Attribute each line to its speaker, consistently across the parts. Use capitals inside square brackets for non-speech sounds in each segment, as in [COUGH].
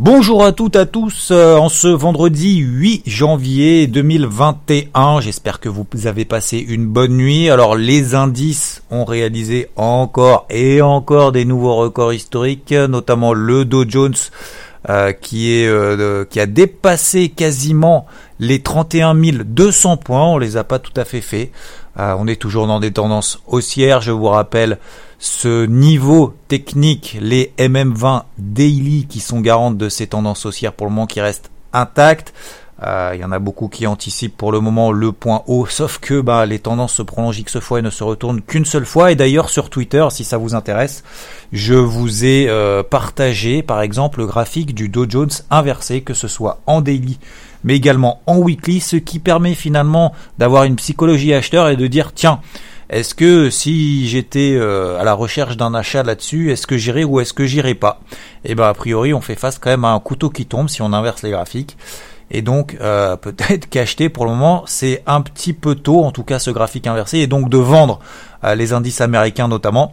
Speaker 1: Bonjour à toutes, à tous, euh, en ce vendredi 8 janvier 2021. J'espère que vous avez passé une bonne nuit. Alors les indices ont réalisé encore et encore des nouveaux records historiques, notamment le Dow Jones euh, qui, est, euh, qui a dépassé quasiment les 31 200 points. On les a pas tout à fait fait. On est toujours dans des tendances haussières. Je vous rappelle ce niveau technique, les MM20 daily qui sont garantes de ces tendances haussières pour le moment qui restent intactes. Euh, il y en a beaucoup qui anticipent pour le moment le point haut, [LAUGHS] sauf que bah, les tendances se prolongent X fois et ne se retournent qu'une seule fois. Et d'ailleurs sur Twitter, si ça vous intéresse, je vous ai euh, partagé par exemple le graphique du Dow Jones inversé, que ce soit en daily mais également en weekly, ce qui permet finalement d'avoir une psychologie acheteur et de dire tiens, est-ce que si j'étais euh, à la recherche d'un achat là-dessus, est-ce que j'irais ou est-ce que j'irais pas? Et eh ben a priori, on fait face quand même à un couteau qui tombe si on inverse les graphiques. Et donc euh, [LAUGHS] peut-être qu'acheter pour le moment c'est un petit peu tôt, en tout cas ce graphique inversé, et donc de vendre euh, les indices américains notamment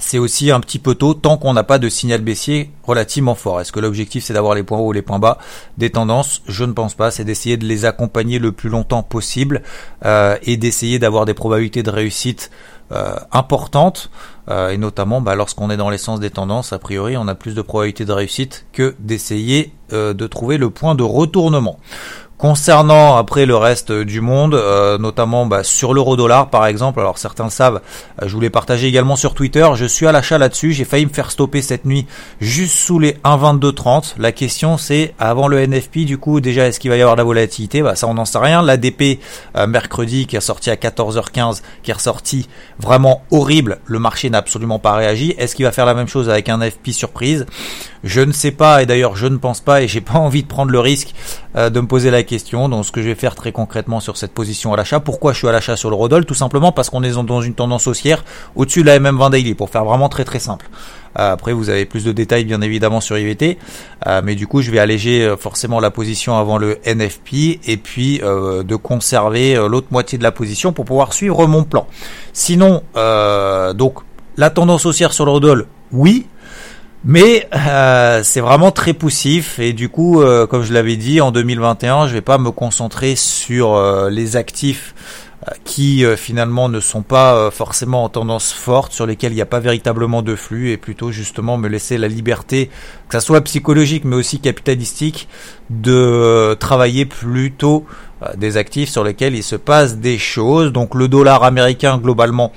Speaker 1: c'est aussi un petit peu tôt tant qu'on n'a pas de signal baissier relativement fort. Est-ce que l'objectif c'est d'avoir les points hauts ou les points bas? Des tendances Je ne pense pas. C'est d'essayer de les accompagner le plus longtemps possible euh, et d'essayer d'avoir des probabilités de réussite euh, importantes. Euh, et notamment bah, lorsqu'on est dans l'essence des tendances, a priori on a plus de probabilités de réussite que d'essayer de trouver le point de retournement. Concernant après le reste du monde, euh, notamment bah, sur l'euro-dollar par exemple, alors certains le savent, euh, je vous l'ai partagé également sur Twitter, je suis à l'achat là-dessus, j'ai failli me faire stopper cette nuit juste sous les 1,2230. La question c'est, avant le NFP du coup, déjà est-ce qu'il va y avoir de la volatilité? Bah ça on n'en sait rien. L'ADP euh, mercredi qui est sorti à 14h15, qui est ressorti vraiment horrible, le marché n'a absolument pas réagi. Est-ce qu'il va faire la même chose avec un FP surprise? Je ne sais pas et d'ailleurs je ne pense pas et j'ai [LAUGHS] pas envie de prendre le risque de me poser la question. Donc ce que je vais faire très concrètement sur cette position à l'achat. Pourquoi je suis à l'achat sur le Rodol Tout simplement parce qu'on est dans une tendance haussière au-dessus de la MM20 Daily, pour faire vraiment très très simple. Euh, après, vous avez plus de détails bien évidemment sur IVT, euh, mais du coup, je vais alléger euh, forcément la position avant le NFP et puis de conserver l'autre moitié de la position pour pouvoir suivre mon plan. Sinon, donc la tendance haussière sur le Rodol, oui. Mais euh, c'est vraiment très poussif et du coup, euh, comme je l'avais dit, en 2021, je vais pas me concentrer sur euh, les actifs qui finalement ne sont pas forcément en tendance forte, sur lesquels il n'y a pas véritablement de flux, et plutôt justement me laisser la liberté, que ça soit psychologique mais aussi capitalistique, de travailler plutôt des actifs sur lesquels il se passe des choses. Donc le dollar américain globalement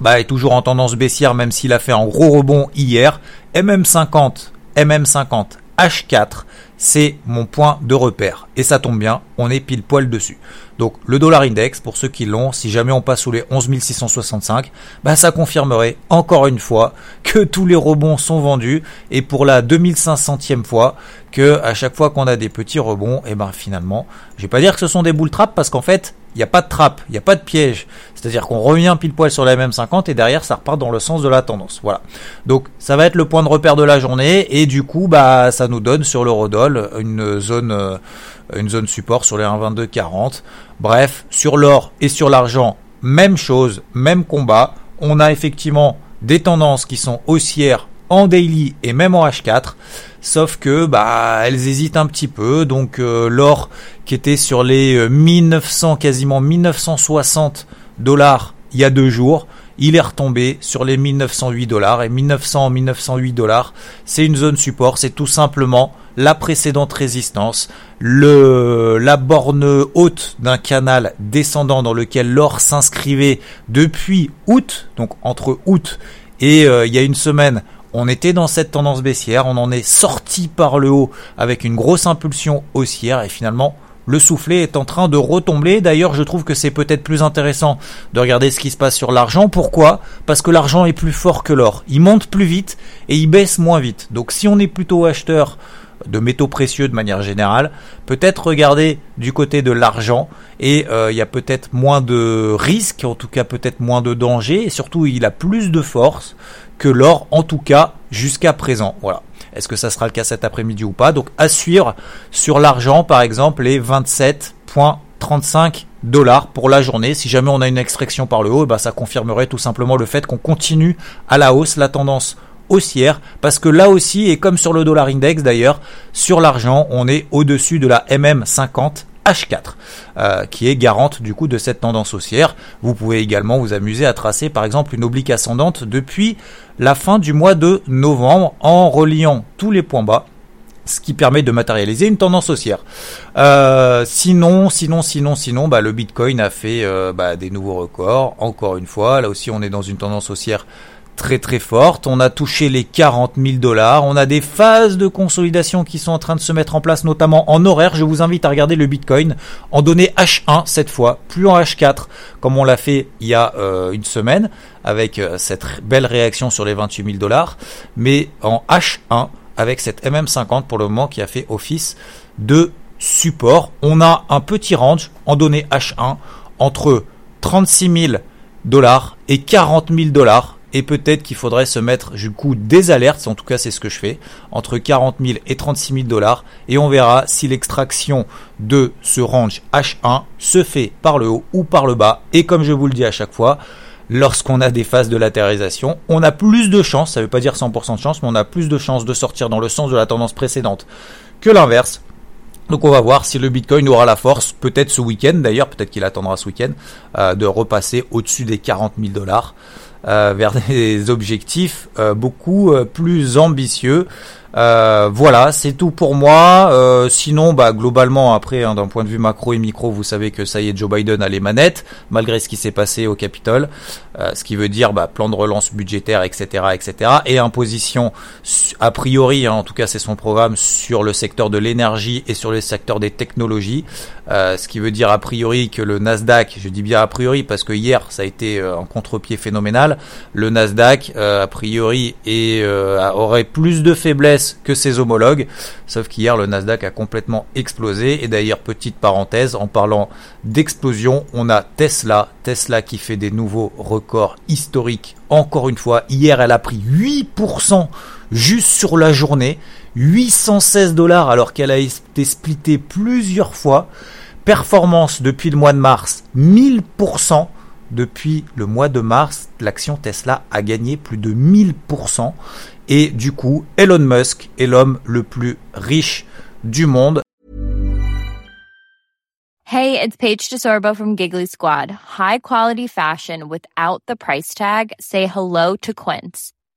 Speaker 1: bah, est toujours en tendance baissière même s'il a fait un gros rebond hier. MM50, MM50, H4, c'est mon point de repère. Et ça tombe bien, on est pile poil dessus. Donc le dollar index, pour ceux qui l'ont, si jamais on passe sous les 11 665, bah ça confirmerait encore une fois que tous les rebonds sont vendus et pour la 2500e fois que à chaque fois qu'on a des petits rebonds, et eh ben finalement, je vais pas dire que ce sont des bull traps parce qu'en fait, il n'y a pas de trappe, il n'y a pas de piège. C'est-à-dire qu'on revient pile poil sur la même 50 et derrière ça repart dans le sens de la tendance. Voilà. Donc ça va être le point de repère de la journée et du coup bah ça nous donne sur l'eurodoll une zone euh, une zone support sur les 1,2240. Bref, sur l'or et sur l'argent, même chose, même combat. On a effectivement des tendances qui sont haussières en daily et même en H4. Sauf que bah elles hésitent un petit peu. Donc euh, l'or qui était sur les 1900 euh, quasiment 1960 dollars il y a deux jours, il est retombé sur les 1908 dollars. Et 1900 1908 dollars, c'est une zone support, c'est tout simplement la précédente résistance, le, la borne haute d'un canal descendant dans lequel l'or s'inscrivait depuis août, donc entre août et euh, il y a une semaine, on était dans cette tendance baissière, on en est sorti par le haut avec une grosse impulsion haussière et finalement le soufflet est en train de retomber. D'ailleurs, je trouve que c'est peut-être plus intéressant de regarder ce qui se passe sur l'argent. Pourquoi? Parce que l'argent est plus fort que l'or. Il monte plus vite et il baisse moins vite. Donc si on est plutôt acheteur de métaux précieux de manière générale, peut-être regarder du côté de l'argent et euh, il y a peut-être moins de risques, en tout cas peut-être moins de danger et surtout il a plus de force que l'or en tout cas jusqu'à présent. Voilà. Est-ce que ça sera le cas cet après-midi ou pas? Donc à suivre sur l'argent par exemple les 27.35 dollars pour la journée. Si jamais on a une extraction par le haut, bah, ça confirmerait tout simplement le fait qu'on continue à la hausse la tendance haussière parce que là aussi et comme sur le dollar index d'ailleurs sur l'argent on est au-dessus de la MM50 H4, euh, qui est garante du coup de cette tendance haussière. Vous pouvez également vous amuser à tracer par exemple une oblique ascendante depuis la fin du mois de novembre en reliant tous les points bas ce qui permet de matérialiser une tendance haussière. Euh, sinon, sinon, sinon, sinon, bah, le Bitcoin a fait euh, bah, des nouveaux records. Encore une fois, là aussi, on est dans une tendance haussière très très forte. On a touché les 40 000 dollars. On a des phases de consolidation qui sont en train de se mettre en place, notamment en horaire. Je vous invite à regarder le Bitcoin en données H1 cette fois, plus en H4 comme on l'a fait il y a euh, une semaine avec cette belle réaction sur les 28 000 dollars, mais en H1 avec cette MM50 pour le moment qui a fait office de support. On a un petit range en données H1 entre 36 000 dollars et 40 000 dollars. Et peut-être qu'il faudrait se mettre du coup des alertes, en tout cas c'est ce que je fais, entre 40 000 et 36 000 dollars. Et on verra si l'extraction de ce range H1 se fait par le haut ou par le bas. Et comme je vous le dis à chaque fois, lorsqu'on a des phases de latéralisation, on a plus de chances, ça ne veut pas dire 100% de chance, mais on a plus de chances de sortir dans le sens de la tendance précédente que l'inverse. Donc on va voir si le Bitcoin aura la force, peut-être ce week-end d'ailleurs, peut-être qu'il attendra ce week-end, euh, de repasser au-dessus des 40 000 dollars vers [LAUGHS] des objectifs euh, beaucoup plus ambitieux. Euh, voilà, c'est tout pour moi. Euh, sinon, bah globalement, après, hein, d'un point de vue macro et micro, vous savez que ça y est, Joe Biden a les manettes, malgré ce qui s'est passé au Capitole. Euh, ce qui veut dire bah, plan de relance budgétaire, etc., etc. Et imposition, a priori, hein, en tout cas, c'est son programme sur le secteur de l'énergie et sur le secteur des technologies. ce qui veut dire a priori que le Nasdaq, je dis bien a priori parce que hier ça a été un contre-pied phénoménal. Le Nasdaq, a priori, aurait plus de que ses homologues. Sauf qu'hier, le Nasdaq a complètement explosé. Et d'ailleurs, petite parenthèse, en parlant d'explosion, on a Tesla. Tesla qui fait des nouveaux records historiques. Encore une fois, hier, elle a pris 8% juste sur la journée. 816 dollars alors qu'elle a été splittée plusieurs fois. Performance depuis le mois de mars, 1000%. Depuis le mois de mars, l'action Tesla a gagné plus de 1000%. Et du coup, Elon Musk est l'homme le plus riche du monde.
Speaker 2: Hey, it's Paige DeSorbo from Giggly Squad. High quality fashion without the price tag. Say hello to Quince.